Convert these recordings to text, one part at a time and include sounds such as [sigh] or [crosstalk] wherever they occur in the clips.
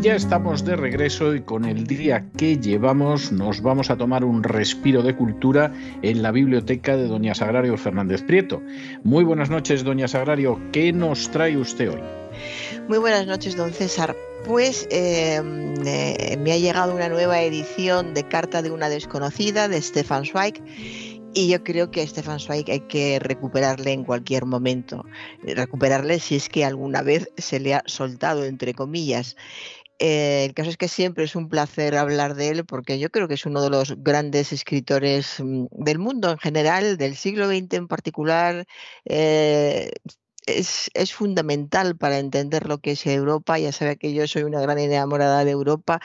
Ya estamos de regreso y con el día que llevamos nos vamos a tomar un respiro de cultura en la biblioteca de Doña Sagrario Fernández Prieto. Muy buenas noches, Doña Sagrario. ¿Qué nos trae usted hoy? Muy buenas noches, don César. Pues em, eh, me ha llegado una nueva edición de Carta de una desconocida de Stefan Zweig y yo creo que a Stefan Zweig hay que recuperarle en cualquier momento. Recuperarle si es que alguna vez se le ha soltado, entre comillas. Eh, el caso es que siempre es un placer hablar de él porque yo creo que es uno de los grandes escritores mm, del mundo en general, del siglo XX en particular. Eh, es, fundamental para entender lo que es Europa. Ya sabe que yo soy una gran enamorada de Europa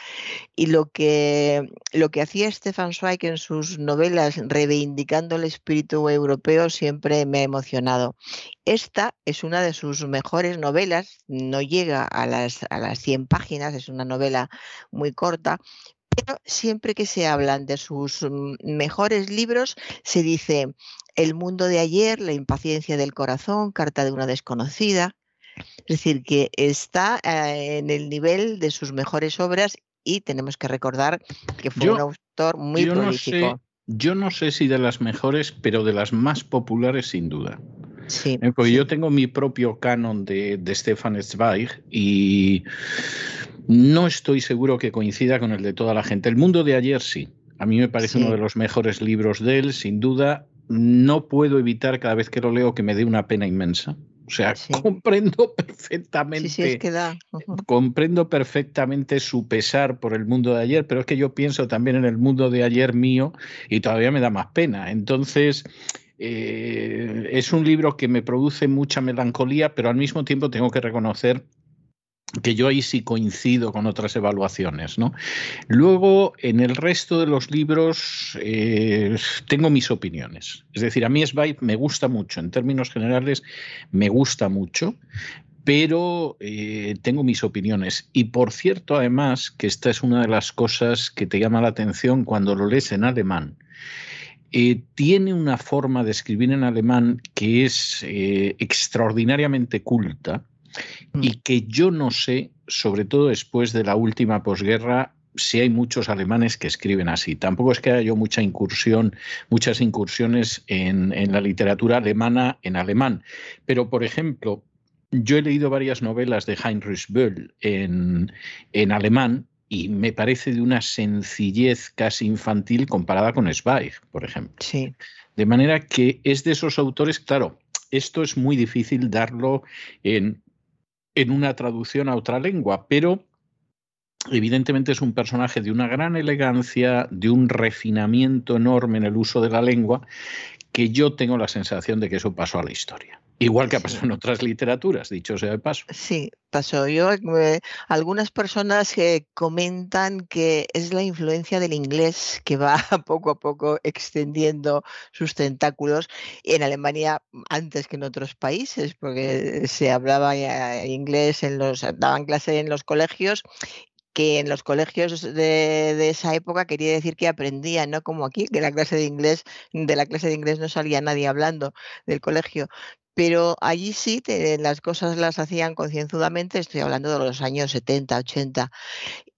y lo que, lo que hacía Stefan Zweig en sus novelas reivindicando el espíritu europeo siempre me ha emocionado. Esta es una de sus mejores novelas, no llega a las, a las 100 páginas, es una novela muy corta, pero siempre que se hablan de sus mm, mejores libros, se dice El mundo de ayer, La impaciencia del corazón, Carta de una desconocida. Es decir, que está eh, en el nivel de sus mejores obras y tenemos que recordar que fue un autor muy prolífico. yo no sé si de las mejores, pero de las más populares sin duda. Sí, Porque yo tengo mi propio canon de, de Stefan Zweig y no estoy seguro que coincida con el de toda la gente. El mundo de ayer sí. A mí me parece uno de los mejores libros de él, sin duda. No puedo evitar cada vez que lo leo que me dé una pena inmensa. O sea, [laughs] comprendo perfectamente. Sí, es que da. Comprendo perfectamente su pesar por el mundo de ayer, pero es que yo pienso también en el mundo de ayer mío y todavía me da más pena. Entonces, eh, es un libro que me produce mucha melancolía, pero al mismo tiempo tengo que reconocer que yo ahí sí coincido con otras evaluaciones. ¿no? Luego, en el resto de los libros, eh, tengo mis opiniones. Es decir, a mí Zweig me gusta mucho, en términos generales, me gusta mucho, pero eh, tengo mis opiniones. Y por cierto, además, que esta es una de las cosas que te llama la atención cuando lo lees en alemán. Eh, tiene una forma de escribir en alemán que es extraordinariamente culta. Y que yo no sé, sobre todo después de la última posguerra, si hay muchos alemanes que escriben así. Tampoco es que haya yo mucha incursión, muchas incursiones en, la literatura alemana en alemán. Pero, por ejemplo, yo he leído varias novelas de Heinrich Böll en, en alemán y me parece de una sencillez casi infantil comparada con Zweig, por ejemplo. Sí. De manera que es de esos autores, claro, esto es muy difícil darlo en en una traducción a otra lengua, pero evidentemente es un personaje de una gran elegancia, de un refinamiento enorme en el uso de la lengua, que yo tengo la sensación de que eso pasó a la historia. Igual que ha pasado en otras literaturas, dicho sea de paso. Sí, pasó. Yo, eh, algunas personas que comentan que es la influencia del inglés que va [laughs] poco a poco extendiendo sus tentáculos en Alemania antes que en otros países, porque se hablaba inglés en los, daban clase en los colegios que en los colegios de, esa época quería decir que aprendían, no como aquí, que la clase de inglés, de la clase de inglés no salía nadie hablando del colegio. Pero allí sí las cosas las hacían concienzudamente, estoy hablando de los años 70, 80.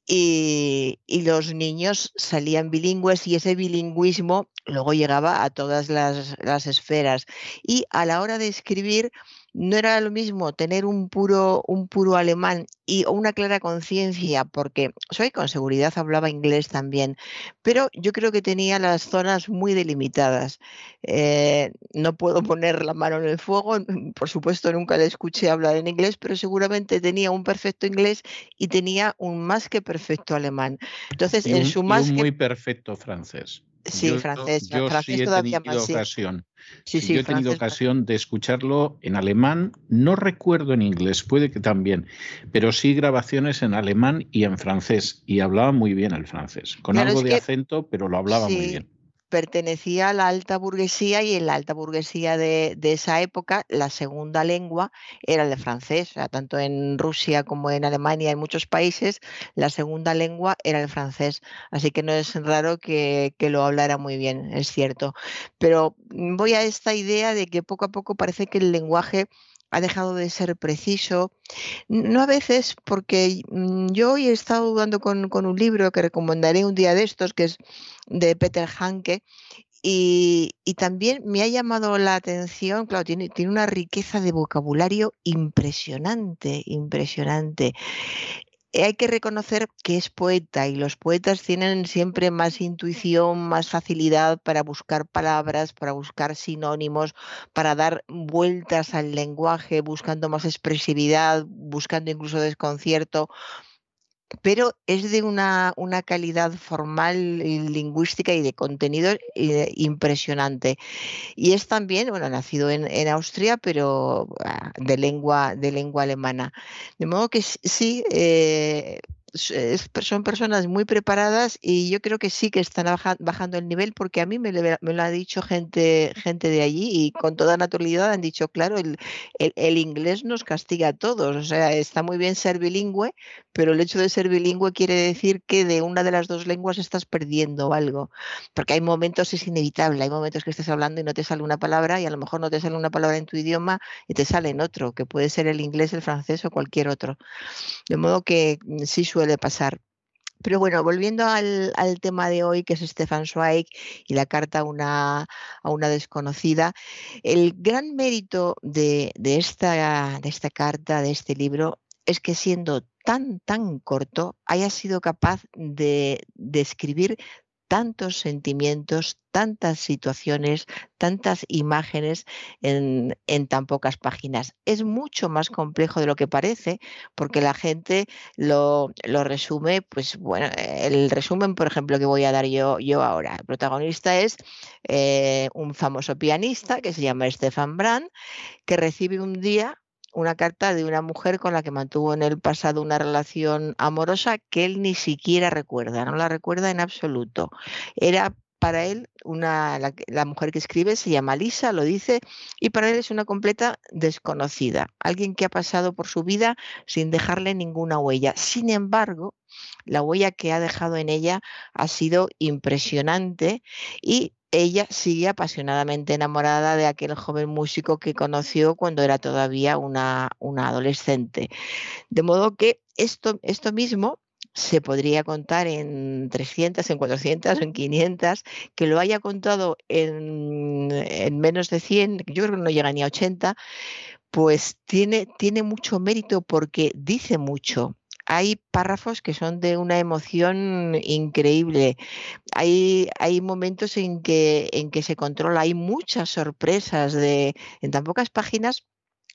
Y, y, los niños salían bilingües y ese bilingüismo luego llegaba a todas las, las esferas. Y a la hora de escribir, no era lo mismo tener un puro, un puro alemán y una clara conciencia, porque soy con seguridad hablaba inglés también, pero yo creo que tenía las zonas muy delimitadas. Eh, no puedo [laughs] poner la mano en el fuego, [laughs] por supuesto nunca le escuché hablar en inglés, pero seguramente tenía un perfecto inglés y tenía un más que perfecto alemán. Entonces, en su más muy perfecto francés. Sí, francés. Yo, francés sí he todavía tenido más, ocasión. Sí, sí, yo he tenido ocasión de escucharlo en alemán. No recuerdo en inglés, puede que también, pero sí grabaciones en alemán y en francés. Y hablaba muy bien el francés, con algo de acento, pero lo hablaba muy bien pertenecía a la alta burguesía y en la alta burguesía de, esa época la segunda lengua era el francés. O sea, tanto en Rusia como en Alemania, en muchos países, la segunda lengua era el francés. Así que no es raro que lo hablara muy bien, es cierto. Pero voy a esta idea de que poco a poco parece que el lenguaje ha dejado de ser preciso. No a veces, porque mm, yo hoy he estado dudando con, un libro que recomendaré un día de estos, que es de Peter Hanke, y, también me ha llamado la atención, claro, tiene, tiene una riqueza de vocabulario impresionante, impresionante hay que reconocer que es poeta y los poetas tienen siempre más intuición, más facilidad para buscar palabras, para buscar sinónimos, para dar vueltas al lenguaje, buscando más expresividad, buscando incluso desconcierto pero es de una, calidad formal, lingüística y de contenido eh, impresionante. Y es también, bueno, nacido en, Austria, pero ah, de lengua, de lengua alemana. De modo que sí, eh, son personas muy preparadas y yo creo que sí que están bajando el nivel porque a mí me, lo ha dicho gente, gente de allí y con toda naturalidad han dicho, claro, el, el, inglés nos castiga a todos. O sea, está muy bien ser bilingüe, pero el hecho de ser bilingüe quiere decir que de una de las dos lenguas estás perdiendo algo. Porque hay momentos, es inevitable, hay momentos que estás hablando y no te sale una palabra y a lo mejor no te sale una palabra en tu idioma y te sale en otro, que puede ser el inglés, el francés o cualquier otro. De modo que mm, sí suele pasar. Pero bueno, volviendo al, tema de hoy, que es Stefan Zweig y la carta a una, a una desconocida, el gran mérito de, esta, de esta carta, de este libro, es que siendo tan, tan corto, haya sido capaz de describir tantos sentimientos, tantas situaciones, tantas imágenes en, tan pocas páginas. Es mucho más complejo de lo que parece, porque la gente lo, resume, pues bueno, el resumen, por ejemplo, que voy a dar yo, yo ahora. El protagonista es eh, un famoso pianista que se llama Stefan Brand, que recibe un día una carta de una mujer con la que mantuvo en el pasado una relación amorosa que él ni siquiera recuerda, no la recuerda en absoluto. Era para él una, la, mujer que escribe se llama Lisa, lo dice, y para él es una completa desconocida, alguien que ha pasado por su vida sin dejarle ninguna huella. Sin embargo, la huella que ha dejado en ella ha sido impresionante y ella sigue apasionadamente enamorada de aquel joven músico que conoció cuando era todavía una, una adolescente. De modo que esto, esto mismo se podría contar en 300, en 400 en 500, que lo haya contado en, en, menos de 100, yo creo que no llega ni a 80, pues tiene, tiene mucho mérito porque dice mucho hay párrafos que son de una emoción increíble. Hay, hay momentos en que, en que se controla, hay muchas sorpresas de, en tan pocas páginas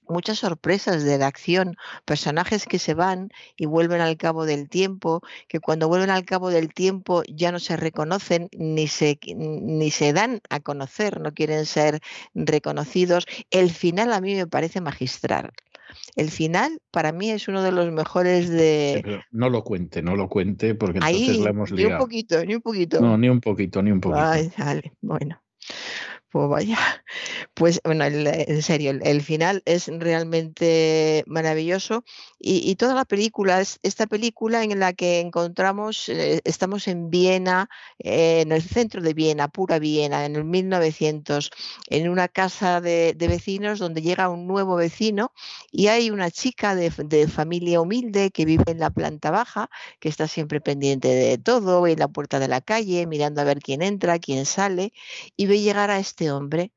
muchas sorpresas de la acción, personajes que se van y vuelven al cabo del tiempo, que cuando vuelven al cabo del tiempo ya no se reconocen ni se, ni se dan a conocer, no quieren ser reconocidos. El final a mí me parece magistral. El final para mí es uno de los mejores de... no lo cuente, no lo cuente porque entonces la hemos liado. Ni un poquito, ni un poquito. No, ni un poquito, ni un poquito. Ay, bueno. Pues vaya, pues bueno, en serio, el, final es realmente maravilloso. Y, toda la película, es esta película en la que encontramos, eh, estamos en Viena, eh, en el centro de Viena, pura Viena, en el 1900, en una casa de, vecinos donde llega un nuevo vecino y hay una chica de, de, familia humilde que vive en la planta baja, que está siempre pendiente de todo, en la puerta de la calle, mirando a ver quién entra, quién sale y ve llegar a este este hombre.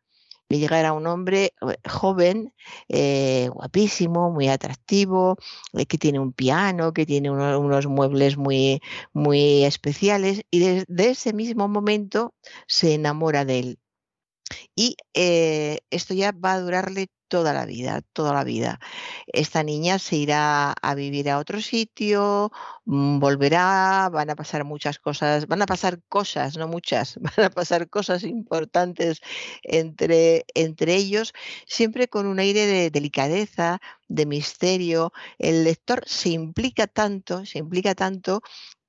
Le llega un hombre eh, joven, eh, guapísimo, muy atractivo, eh, que tiene un piano, que tiene unos muebles muy, muy especiales y desde ese mismo momento se enamora de él. Y esto ya va a durarle toda la vida, toda la vida. Esta niña se irá a vivir a otro sitio, mm, volverá, van a pasar muchas cosas, van a pasar cosas, no muchas, [laughs] van a pasar cosas importantes entre, entre ellos, siempre con un aire de delicadeza, de misterio. El lector se implica tanto, se implica tanto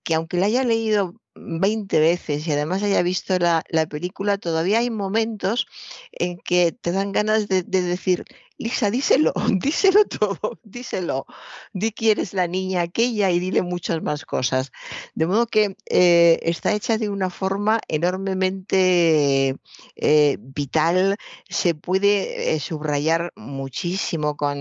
que aunque la haya leído 20 veces y además haya visto la, película, todavía hay momentos en que te dan ganas de, decir, Lisa, díselo, [laughs] díselo todo, díselo, di que eres la niña aquella y dile muchas más cosas. De modo que eh, está hecha de una forma enormemente eh, vital, se puede eh, subrayar muchísimo con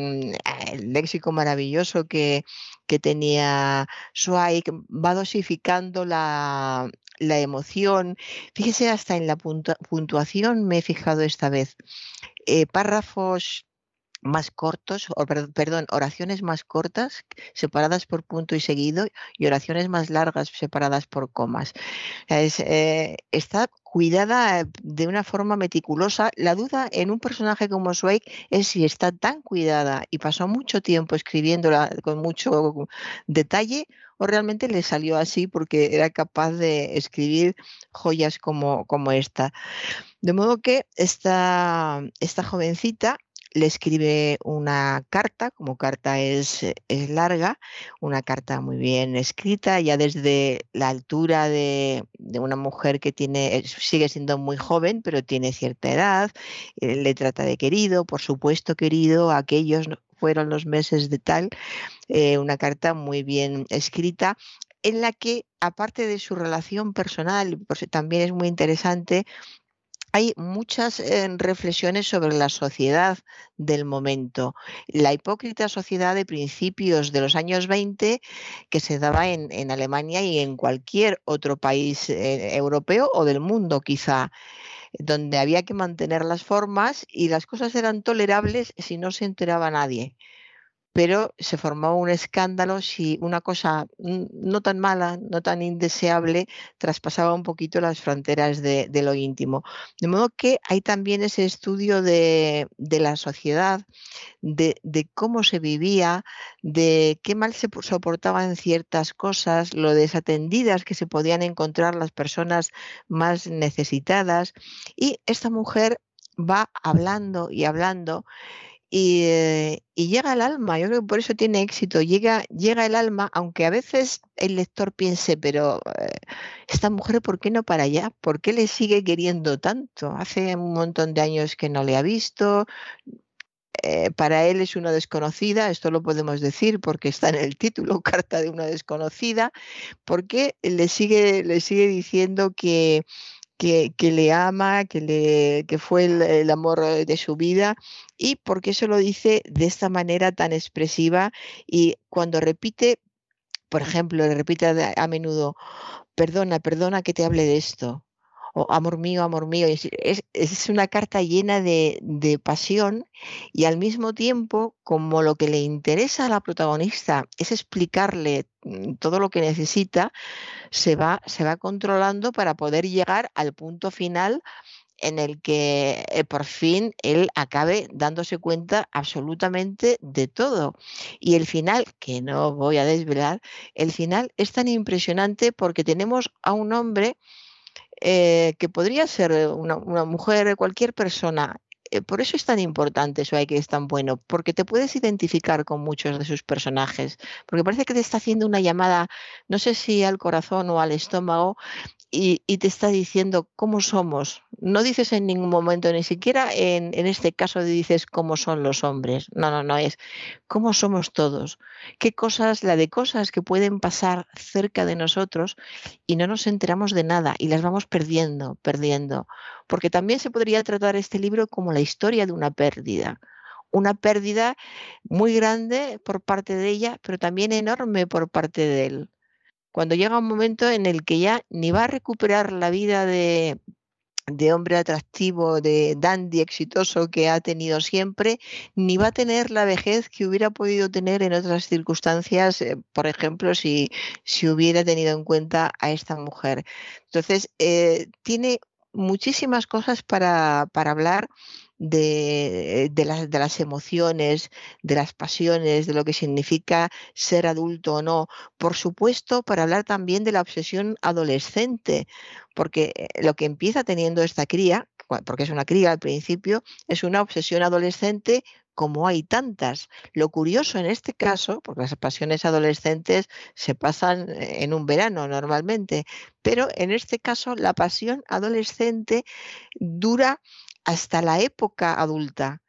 el léxico maravilloso que, que tenía Zweig, va dosificando la, emoción. Fíjese, hasta en la puntuación me he fijado esta vez. Párrafos más cortos, o, perdón, oraciones más cortas separadas por punto y seguido y oraciones más largas separadas por comas. Eh, está cuidada de una forma meticulosa. La duda en un personaje como Zweig es si está tan cuidada y pasó mucho tiempo escribiéndola con mucho detalle o realmente le salió así porque era capaz de escribir joyas como, como esta. De modo que esta, esta jovencita le escribe una carta, como carta es, es, larga, una carta muy bien escrita, ya desde la altura de, una mujer que tiene, sigue siendo muy joven, pero tiene cierta edad, eh, le trata de querido, por supuesto querido, aquellos fueron los meses de tal, eh, una carta muy bien escrita en la que, aparte de su relación personal, pues también es muy interesante hay muchas eh, reflexiones sobre la sociedad del momento. La hipócrita sociedad de principios de los años 20 que se daba en, Alemania y en cualquier otro país eh, europeo o del mundo quizá donde había que mantener las formas y las cosas eran tolerables si no se enteraba nadie pero se formó un escándalo si una cosa no tan mala, no tan indeseable, traspasaba un poquito las fronteras de, lo íntimo. De modo que hay también ese estudio de, la sociedad, de, cómo se vivía, de qué mal se soportaban ciertas cosas, lo desatendidas que se podían encontrar las personas más necesitadas. Y esta mujer va hablando y hablando eh, y, llega al alma, yo creo que por eso tiene éxito, llega, llega el alma, aunque a veces el lector piense, pero eh, esta mujer, ¿por qué no para allá? ¿Por qué le sigue queriendo tanto? Hace un montón de años que no le ha visto, eh, para él es una desconocida, esto lo podemos decir porque está en el título, [laughs] carta de una desconocida, porque le sigue, le sigue diciendo que, que, le ama, que, le, que fue el, amor eh, de su vida. Y porque eso lo dice de esta manera tan expresiva y cuando repite, por ejemplo, le repite a menudo, perdona, perdona que te hable de esto, o amor mío, amor mío. Es, una carta llena de, pasión y al mismo tiempo, como lo que le interesa a la protagonista es explicarle mm, todo lo que necesita, se va, se va controlando para poder llegar al punto final en el que eh, por fin él acabe dándose cuenta absolutamente de todo. Y el final, que no voy a desvelar, el final es tan impresionante porque tenemos a un hombre eh, que podría ser una, mujer, cualquier persona. Eh, por eso es tan importante eso que es tan bueno, porque te puedes identificar con muchos de sus personajes, porque parece que te está haciendo una llamada, no sé si al corazón o al estómago, y, te está diciendo cómo somos. No dices en ningún momento, ni siquiera en, en, este caso dices cómo son los hombres. No, no, no, es cómo somos todos. Qué cosas, la de cosas que pueden pasar cerca de nosotros y no nos enteramos de nada y las vamos perdiendo, perdiendo. Porque también se podría tratar este libro como la historia de una pérdida una pérdida muy grande por parte de ella, pero también enorme por parte de él cuando llega un momento en el que ya ni va a recuperar la vida de, hombre atractivo, de dandy exitoso que ha tenido siempre, ni va a tener la vejez que hubiera podido tener en otras circunstancias, eh, por ejemplo, si, si, hubiera tenido en cuenta a esta mujer. Entonces, eh, tiene muchísimas cosas para, para hablar de, de, las, de, las emociones, de las pasiones, de lo que significa ser adulto o no. Por supuesto, para hablar también de la obsesión adolescente, porque eh, lo que empieza teniendo esta cría, porque es una cría al principio, es una obsesión adolescente como hay tantas. Lo curioso en este caso, porque las pasiones adolescentes se pasan eh, en un verano normalmente, pero en este caso la pasión adolescente dura hasta la época adulta.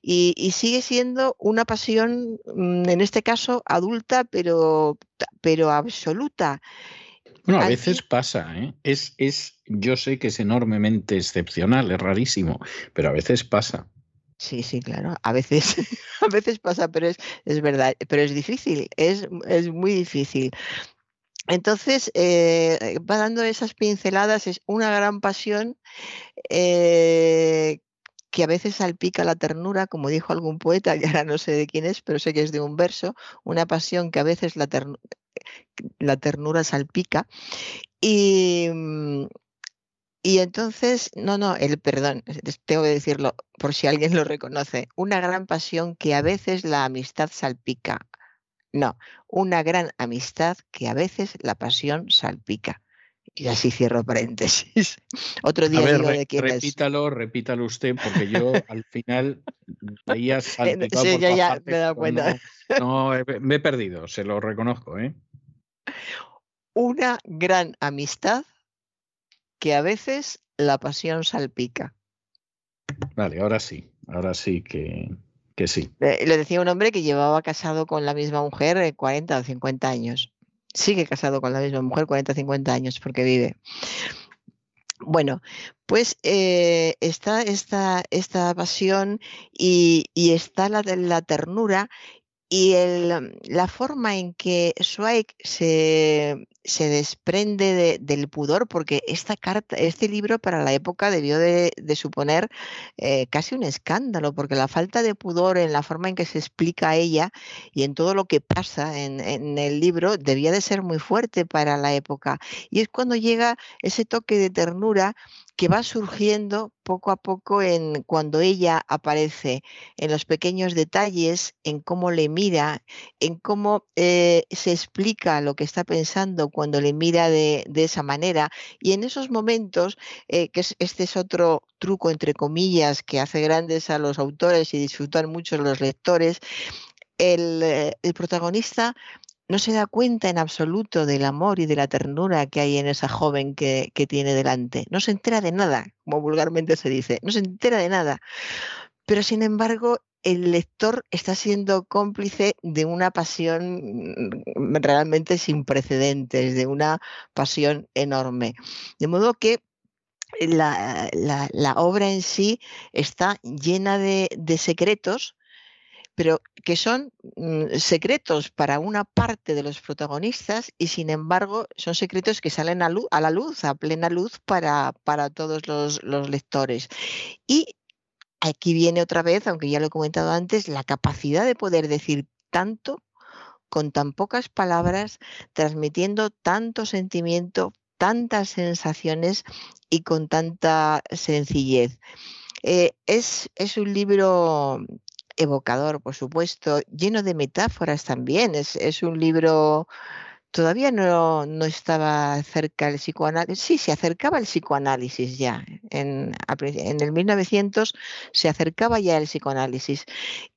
Y, sigue siendo una pasión, mm, en este caso adulta, pero, pero absoluta. Bueno, a veces pasa, ¿eh? Es, es, yo sé que es enormemente excepcional, es rarísimo, pero a veces pasa. Sí, sí, claro. A veces, [laughs] a veces pasa, pero es, es verdad, pero es difícil, es, es muy difícil. Entonces, eh, va dando esas pinceladas, es una gran pasión eh, que a veces salpica la ternura, como dijo algún poeta, y ahora no sé de quién es, pero sé que es de un verso, una pasión que a veces la, la ternura salpica. Y, mm, y entonces, no, no, el perdón, tengo que decirlo por si alguien lo reconoce, una gran pasión que a veces la amistad salpica. No, una gran amistad que a veces la pasión salpica. Y así cierro paréntesis. [laughs] Otro día digo de quién repítalo, repítalo usted, porque yo al final veía [laughs] salpicado sí, ya, ya me he dado cuenta. No, me he perdido, se lo reconozco. ¿eh? Una gran amistad que a veces la pasión salpica. Vale, ahora sí, ahora sí que, que sí. Le decía un hombre que llevaba casado con la misma mujer 40 eh, o 50 años. Sigue casado con la misma mujer 40 o 50 años porque vive. Bueno, pues eh, está esta, esta pasión y, y está la, la ternura y el, la forma en que Zweig se, se desprende del pudor, porque esta carta, este libro para la época debió de, suponer eh, casi un escándalo, porque la falta de pudor en la forma en que se explica ella y en todo lo que pasa en, en el libro debía de ser muy fuerte para la época. Y es cuando llega ese toque de ternura que va surgiendo poco a poco en cuando ella aparece, en los pequeños detalles, en cómo le mira, en cómo eh, se explica lo que está pensando cuando le mira de, esa manera. Y en esos momentos, eh, que este es otro truco, entre comillas, que hace grandes a los autores y disfrutan mucho los lectores, el, eh, el protagonista no se da cuenta en absoluto del amor y de la ternura que hay en esa joven que, tiene delante. No se entera de nada, como vulgarmente se dice, no se entera de nada. Pero sin embargo, el lector está siendo cómplice de una pasión mm, realmente sin precedentes, de una pasión enorme. De modo que la, obra en sí está llena de secretos pero que son mm, secretos para una parte de los protagonistas y sin embargo son secretos que salen a, la luz, a plena luz para, para todos los, lectores. Y aquí viene otra vez, aunque ya lo he comentado antes, la capacidad de poder decir tanto con tan pocas palabras, transmitiendo tanto sentimiento, tantas sensaciones y con tanta sencillez. Eh, es, es, un libro evocador, por supuesto, lleno de metáforas también. Es, es un libro, todavía no, no, estaba cerca el psicoanálisis, sí, se acercaba el psicoanálisis ya. En, en el 1900 se acercaba ya el psicoanálisis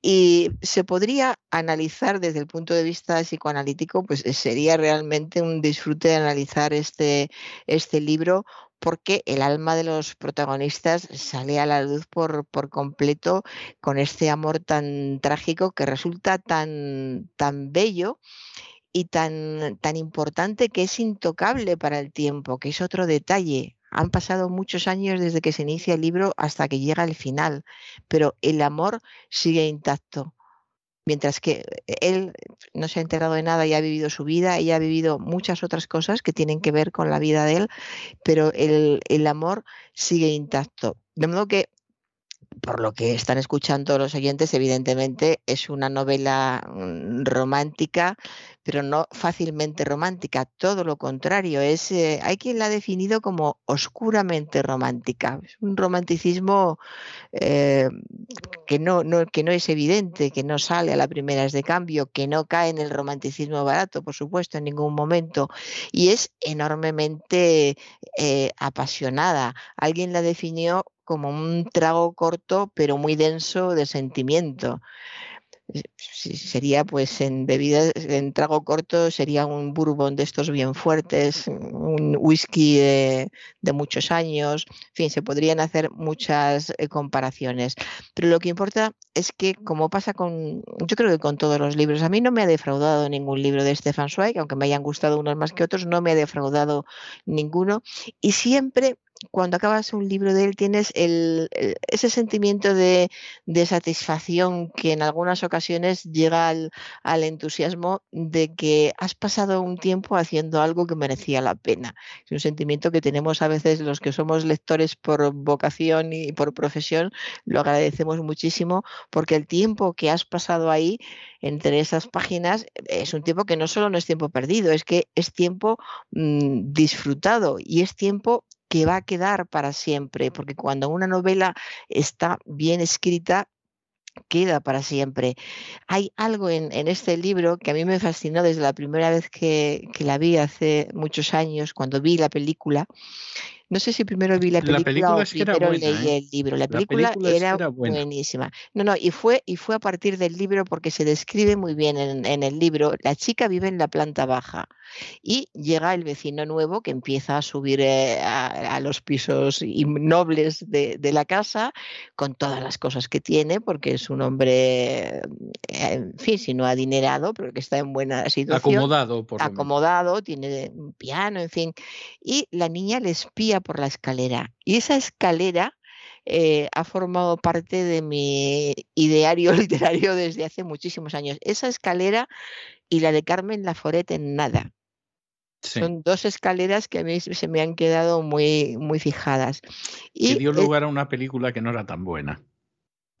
y se podría analizar desde el punto de vista psicoanalítico, pues sería realmente un disfrute de analizar este, este libro porque el alma de los protagonistas sale a la luz por, completo con este amor tan trágico que resulta tan, tan bello y tan, tan importante que es intocable para el tiempo, que es otro detalle. Han pasado muchos años desde que se inicia el libro hasta que llega el final, pero el amor sigue intacto mientras que él no se ha enterado de nada y ha vivido su vida, ella ha vivido muchas otras cosas que tienen que ver con la vida de él, pero el, amor sigue intacto. De modo que por lo que están escuchando los oyentes, evidentemente es una novela mm, romántica, pero no fácilmente romántica, todo lo contrario, es eh, hay quien la ha definido como oscuramente romántica, es un romanticismo eh, que, no, que no es evidente, que no sale a la primera de cambio, que no cae en el romanticismo barato, por supuesto, en ningún momento, y es enormemente eh, apasionada. Alguien la definió como un trago corto pero muy denso de sentimiento. Eh, sería pues en bebidas, en trago corto sería un bourbon de estos bien fuertes, un whisky de, muchos años, en fin, se podrían hacer muchas eh, comparaciones. Pero lo que importa es que, como pasa con, yo creo que con todos los libros, a mí no me ha defraudado ningún libro de Stefan Zweig, aunque me hayan gustado unos más que otros, no me ha defraudado ninguno. Y siempre cuando acabas un libro de él tienes ese sentimiento de, satisfacción que en algunas ocasiones llega al, entusiasmo de que has pasado un tiempo haciendo algo que merecía la pena. Es un sentimiento que tenemos a veces los que somos lectores por vocación y por profesión, lo agradecemos muchísimo porque el tiempo que has pasado ahí entre esas páginas es un tiempo que no solo no es tiempo perdido, es que es tiempo mm, disfrutado y es tiempo que va a quedar para siempre, porque cuando una novela está bien escrita, queda para siempre. Hay algo en, este libro que a mí me fascinó desde la primera vez que, la vi hace muchos años, cuando vi la película. No sé si primero vi la película, o primero leí ¿eh? el libro. La película, era, buenísima. No, no, y fue, y fue a partir del libro porque se describe muy bien en, en el libro. La chica vive en la planta baja y llega el vecino nuevo que empieza a subir eh, a, los pisos nobles de, la casa con todas las cosas que tiene, porque es un hombre, en fin, si no adinerado, pero que está en buena situación. Acomodado, por Acomodado, tiene un piano, en fin. Y la niña le espía por la escalera. Y esa escalera eh, ha formado parte de mi ideario [laughs] literario desde hace muchísimos años. Esa escalera y la de Carmen Laforet en nada. Son dos escaleras que a mí se me han quedado muy, muy fijadas. Y dio lugar a una película que no era tan buena.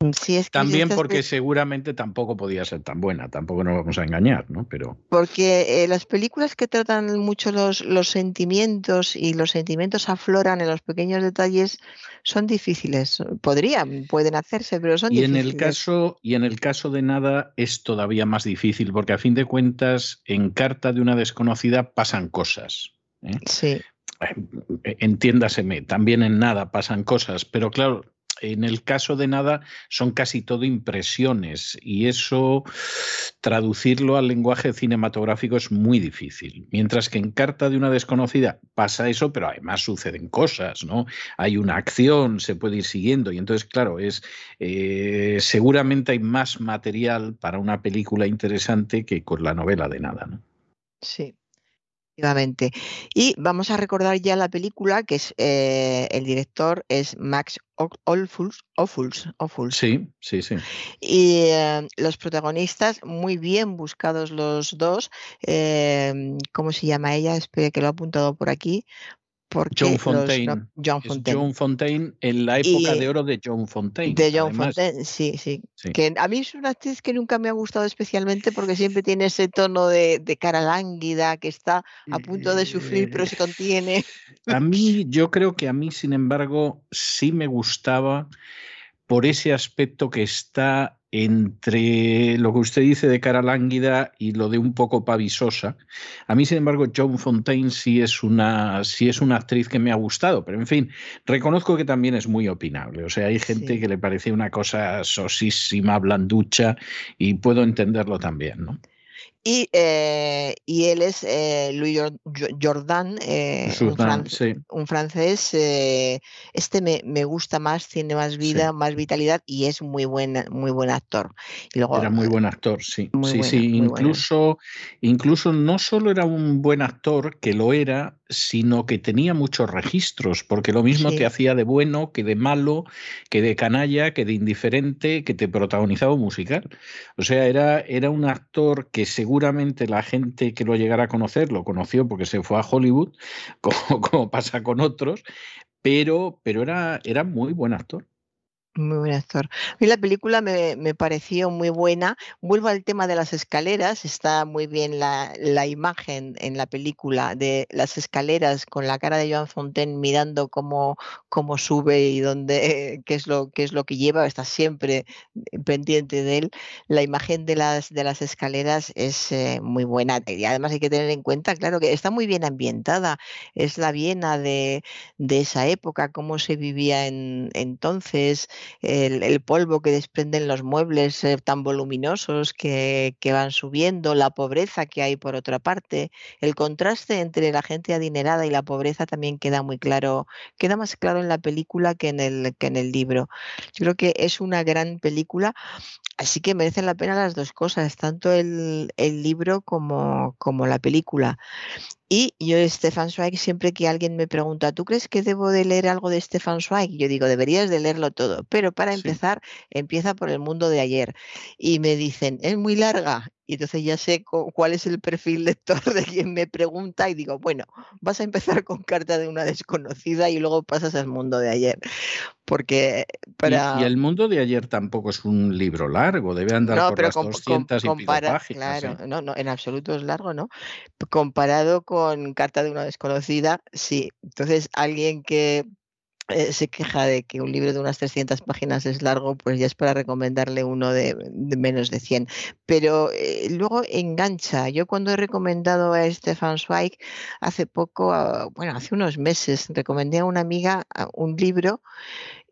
Mm, También porque seguramente tampoco podía ser tan buena, tampoco nos vamos a engañar, ¿no? Pero... Porque eh, las películas que tratan mucho los, los sentimientos y los sentimientos afloran en los pequeños detalles son difíciles. Podrían, pueden hacerse, pero son y difíciles. En el caso, y en el caso de nada es todavía más difícil, porque a fin de cuentas, en Carta de una desconocida pasan cosas. ¿eh? Sí. Eh, entiéndaseme, también en nada pasan cosas, pero claro, en el caso de nada son casi todo impresiones y eso traducirlo al lenguaje cinematográfico es muy difícil. Mientras que en Carta de una desconocida pasa eso, pero además suceden cosas, ¿no? Hay una acción, se puede ir siguiendo y entonces, claro, es eh, seguramente hay más material para una película interesante que con la novela de nada, ¿no? Sí. Y vamos a recordar ya la película, que es eh, el director es Max Ophuls, Sí, sí, sí. Y eh, los protagonistas, muy bien buscados los dos. Eh, ¿Cómo se llama ella? Espere que lo he apuntado por aquí. John Fontaine. John Fontaine. John Fontaine en la época de oro de John Fontaine. De John Fontaine, sí, sí, Que a mí es una actriz que nunca me ha gustado especialmente porque siempre tiene ese tono de, cara lánguida que está a punto de sufrir pero se contiene. [laughs] A mí, yo creo que a mí, sin embargo, sí me gustaba por ese aspecto que está entre lo que usted dice de cara lánguida y lo de un poco pavisosa. A mí, sin embargo, Joan Fontaine sí es una, sí es una actriz que me ha gustado, pero en fin, reconozco que también es muy opinable. O sea, hay gente que le parece una cosa sosísima, blanducha, y puedo entenderlo también, ¿no? Y, eh, y él es eh, Louis Jordan, eh, un, francés. este me, me, gusta más, tiene más vida, más vitalidad y es muy buen, muy buen actor. era muy buen actor, sí. sí, sí. Incluso, incluso no solo era un buen actor, que lo era, sino que tenía muchos registros, porque lo mismo te hacía de bueno, que de malo, que de canalla, que de indiferente, que te protagonizaba un musical. O sea, era, era un actor que seguramente la gente que lo llegara a conocer lo conoció porque se fue a Hollywood, [laughs] como, pasa con otros, pero, pero era, era muy buen actor. Muy buen actor. Mí la película me, me, pareció muy buena. Vuelvo al tema de las escaleras. Está muy bien la, la, imagen en la película de las escaleras con la cara de Joan Fontaine mirando cómo, cómo sube y dónde, qué, es lo, qué es lo que lleva. Está siempre pendiente de él. La imagen de las, de las escaleras es eh, muy buena. Y además hay que tener en cuenta, claro, que está muy bien ambientada. Es la Viena de, de esa época, cómo se vivía en, entonces el, polvo que desprenden los muebles eh, tan voluminosos que, van subiendo, la pobreza que hay por otra parte, el contraste entre la gente adinerada y la pobreza también queda muy claro, queda más claro en la película que en el, que en el libro. Yo creo que es una gran película, así que merecen la pena las dos cosas, tanto el, el libro como, como la película. Y yo, Stefan Zweig, siempre que alguien me pregunta, ¿tú crees que debo de leer algo de Stefan Zweig? Yo digo, deberías de leerlo todo. Pero para empezar, empieza por el mundo de ayer. Y me dicen, es muy larga y entonces ya sé cuál es el perfil lector de quien me pregunta y digo, bueno, vas a empezar con carta de una desconocida y luego pasas al mundo de ayer. Porque para... Y, el mundo de ayer tampoco es un libro largo, debe andar por las 200 y páginas. Claro, ¿eh? no, no, en absoluto es largo, ¿no? Comparado con carta de una desconocida, sí. Entonces, alguien que eh, se queja de que un libro de unas 300 páginas es largo, pues ya es para recomendarle uno de, menos de 100. Pero eh, luego engancha. Yo cuando he recomendado a Stefan Zweig hace poco, bueno, hace unos meses, recomendé a una amiga un libro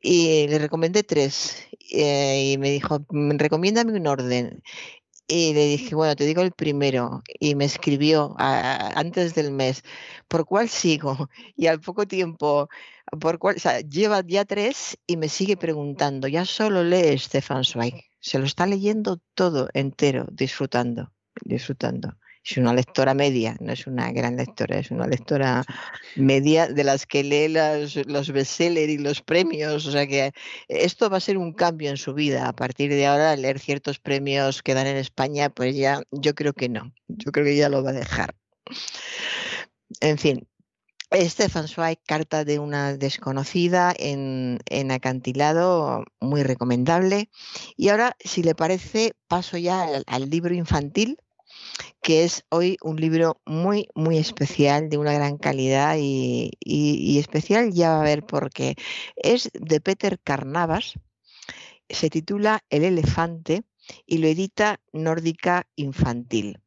y le recomendé tres. Eh, y me dijo, mm, recomiéndame un orden. Y le dije, bueno, te digo el primero. Y me escribió antes del mes, ¿por cuál sigo? [laughs] Y al poco tiempo, ¿por cuál? O sea, lleva ya tres y me sigue preguntando. Ya solo lee Stefan Zweig. Se lo está leyendo todo entero, disfrutando, disfrutando es una lectora media, no es una gran lectora, es una lectora media de las que lee los, los bestsellers y los premios. O sea que esto va a ser un cambio en su vida. A partir de ahora, leer ciertos premios que dan en España, pues ya yo creo que no. Yo creo que ya lo va a dejar. En fin, Stefan Zweig, Carta de una desconocida en, en, acantilado, muy recomendable. Y ahora, si le parece, paso ya al libro infantil, que es hoy un libro muy, muy especial, de una gran calidad y, especial, ya va a ver por qué. Es de Peter Carnavas, se titula El elefante y lo edita Nórdica Infantil.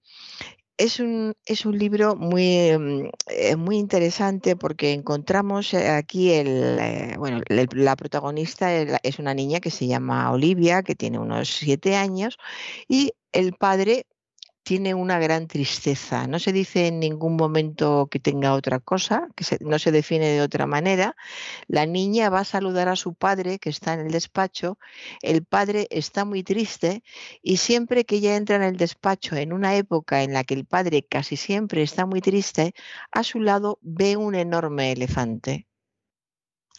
Es un, es un, libro muy, mm, eh, muy interesante porque encontramos aquí el, eh, bueno, la protagonista es una niña que se llama Olivia, que tiene unos siete años, y el padre tiene una gran tristeza. No se dice en ningún momento que tenga otra cosa, que no se define de otra manera. La niña va a saludar a su padre que está en el despacho. El padre está muy triste y siempre que ella entra en el despacho en una época en la que el padre casi siempre está muy triste, a su lado ve un enorme elefante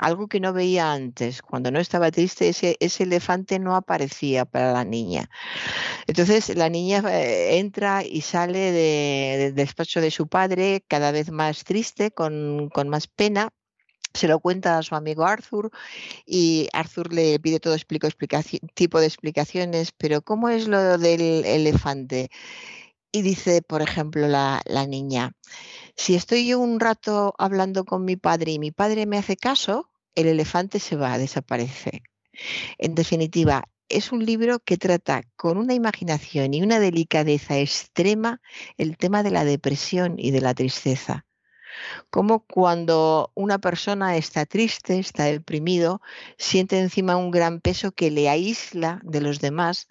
algo que no veía antes. Cuando no estaba triste, ese, ese elefante no aparecía para la niña. Entonces la niña eh, entra y sale del despacho de su padre cada vez más triste, con, más pena, se lo cuenta a su amigo Arthur y Arthur le pide todo tipo de explicaciones, pero ¿cómo es lo del elefante? Y dice, por ejemplo, la, la, niña, si estoy yo un rato hablando con mi padre y mi padre me hace caso, el elefante se va, a desaparecer. En definitiva, es un libro que trata con una imaginación y una delicadeza extrema el tema de la depresión y de la tristeza. Como cuando una persona está triste, está deprimido, siente encima un gran peso que le aísla de los demás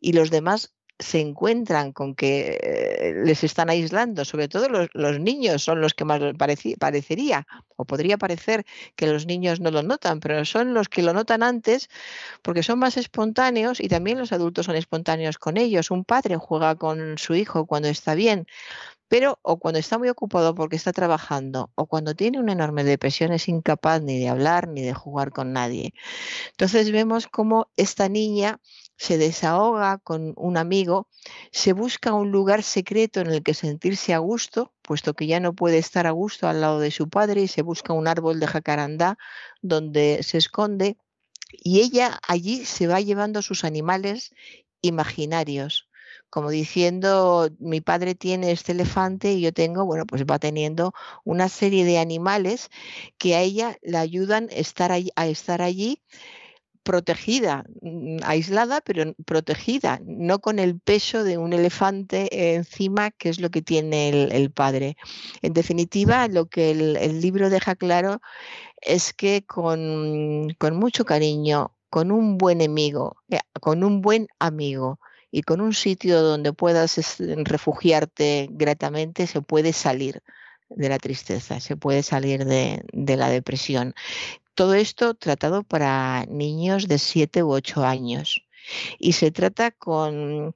y los demás se encuentran con que eh, les están aislando, sobre todo los, niños son los que más parecería, o podría parecer que los niños no lo notan, pero son los que lo notan antes porque son más espontáneos y también los adultos son espontáneos con ellos. Un padre juega con su hijo cuando está bien, pero o cuando está muy ocupado porque está trabajando o cuando tiene una enorme depresión es incapaz ni de hablar ni de jugar con nadie. Entonces vemos cómo esta niña se desahoga con un amigo, se busca un lugar secreto en el que sentirse a gusto, puesto que ya no puede estar a gusto al lado de su padre, y se busca un árbol de jacarandá donde se esconde Y ella allí se va llevando sus animales imaginarios, como diciendo, mi padre tiene este elefante y yo tengo, bueno, pues va teniendo una serie de animales que a ella le ayudan a estar allí protegida, mm, aislada, pero protegida, no con el peso de un elefante encima, que es lo que tiene el, padre. En definitiva, lo que el, libro deja claro es que con, mucho cariño, con un buen amigo, eh, con un buen amigo y con un sitio donde puedas refugiarte gratamente, se puede salir de la tristeza, se puede salir de, de, la depresión. Todo esto tratado para niños de 7 u 8 años. Y se trata con,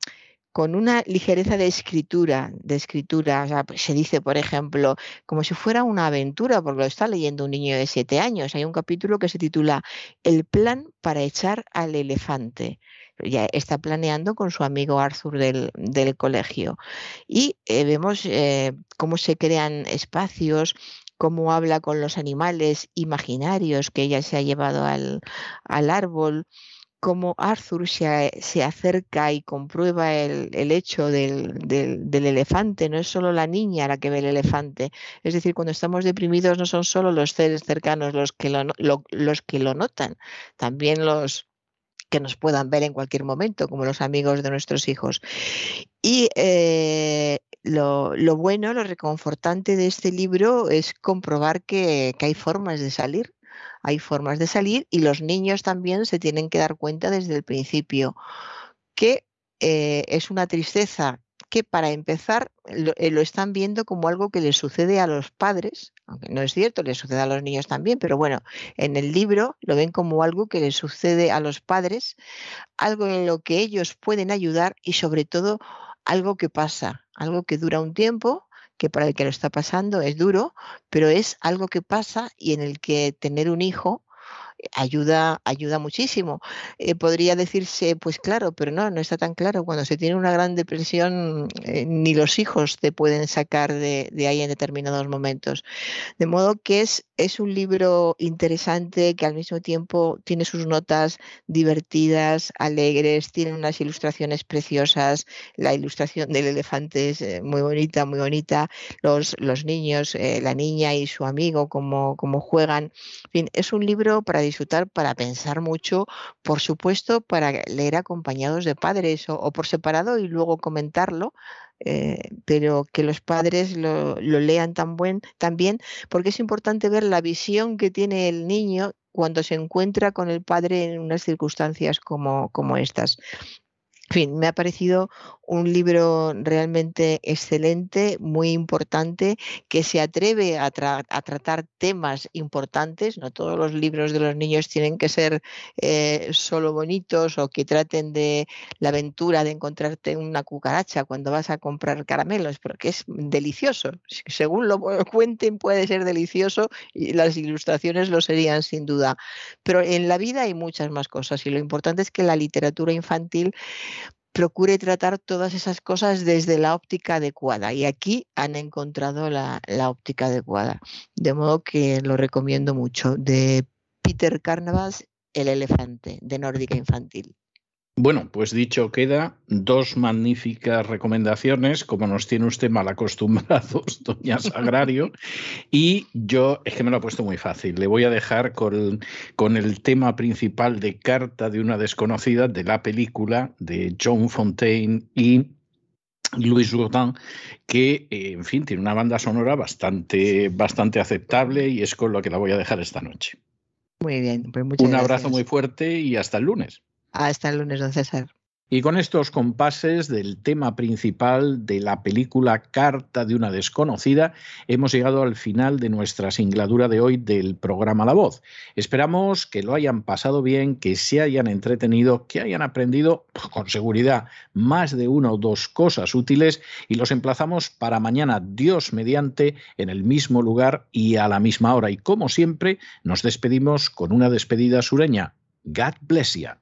con una ligereza de escritura, de escritura. Se dice, por ejemplo, como si fuera una aventura, porque lo está leyendo un niño de 7 años. Hay un capítulo que se titula El plan para echar al elefante ya está planeando con su amigo Arthur del, colegio. Y eh, vemos eh, cómo se crean espacios, cómo habla con los animales imaginarios que ella se ha llevado al, árbol, cómo Arthur se, acerca y comprueba el, hecho del, elefante, no es solo la niña la que ve el elefante, es decir, cuando estamos deprimidos no son solo los seres cercanos los que lo, los que lo notan, también los que nos puedan ver en cualquier momento, como los amigos de nuestros hijos. Y eh, lo, bueno, lo reconfortante de este libro es comprobar que, hay formas de salir. Hay formas de salir y los niños también se tienen que dar cuenta desde el principio que eh, es una tristeza que para empezar eh, lo, están viendo como algo que les sucede a los padres, aunque no es cierto, les sucede a los niños también, pero bueno, en el libro lo ven como algo que les sucede a los padres, algo en lo que ellos pueden ayudar y sobre todo algo que pasa, algo que dura un tiempo, que para el que lo está pasando es duro, pero es algo que pasa y en el que tener un hijo ayuda, ayuda muchísimo. Eh, podría decirse, pues claro, pero no, no está tan claro. Cuando se tiene una gran depresión, eh, ni los hijos te pueden sacar de, de, ahí en determinados momentos. De modo que es, es un libro interesante que al mismo tiempo tiene sus notas divertidas, alegres, tiene unas ilustraciones preciosas. La ilustración del elefante es eh, muy bonita, muy bonita. Los, los niños, la niña y su amigo, como, como juegan. En fin, es un libro para disfrutar, para pensar mucho, por supuesto, para leer acompañados de padres o, por separado y luego comentarlo, eh, pero que los padres lo, lean tan buen, también, porque es importante ver la visión que tiene el niño cuando se encuentra con el padre en unas circunstancias como, como estas. En fin, me ha parecido un libro realmente excelente, muy importante, que se atreve a, tratar temas importantes. No todos los libros de los niños tienen que ser eh, solo bonitos o que traten de la aventura de encontrarte una cucaracha cuando vas a comprar caramelos, porque es delicioso. Según lo [laughs] cuenten, puede ser delicioso y las ilustraciones lo serían sin duda. Pero en la vida hay muchas más cosas y lo importante es que la literatura infantil procure tratar todas esas cosas desde la óptica adecuada. Y aquí han encontrado la, óptica adecuada. De modo que lo recomiendo mucho. De Peter Carnavas, El elefante, de Nórdica Infantil. Bueno, pues dicho queda, dos magníficas recomendaciones, como nos tiene usted mal acostumbrados, [laughs] doña Sagrario, y yo es que me lo ha puesto muy fácil. Le voy a dejar con, con el tema principal de Carta de una desconocida de la película de John Fontaine y Louis Jourdan, que, eh, en fin, tiene una banda sonora bastante, bastante aceptable y es con lo que la voy a dejar esta noche. Muy bien, pues muchas Un abrazo muy fuerte y hasta el lunes. Hasta el lunes, don César. Y con estos compases del tema principal de la película Carta de una desconocida, hemos llegado al final de nuestra singladura de hoy del programa La Voz. Esperamos que lo hayan pasado bien, que se hayan entretenido, que hayan aprendido pues, con seguridad más de una o dos cosas útiles y los emplazamos para mañana, Dios mediante, en el mismo lugar y a la misma hora. Y como siempre, nos despedimos con una despedida sureña. God bless you.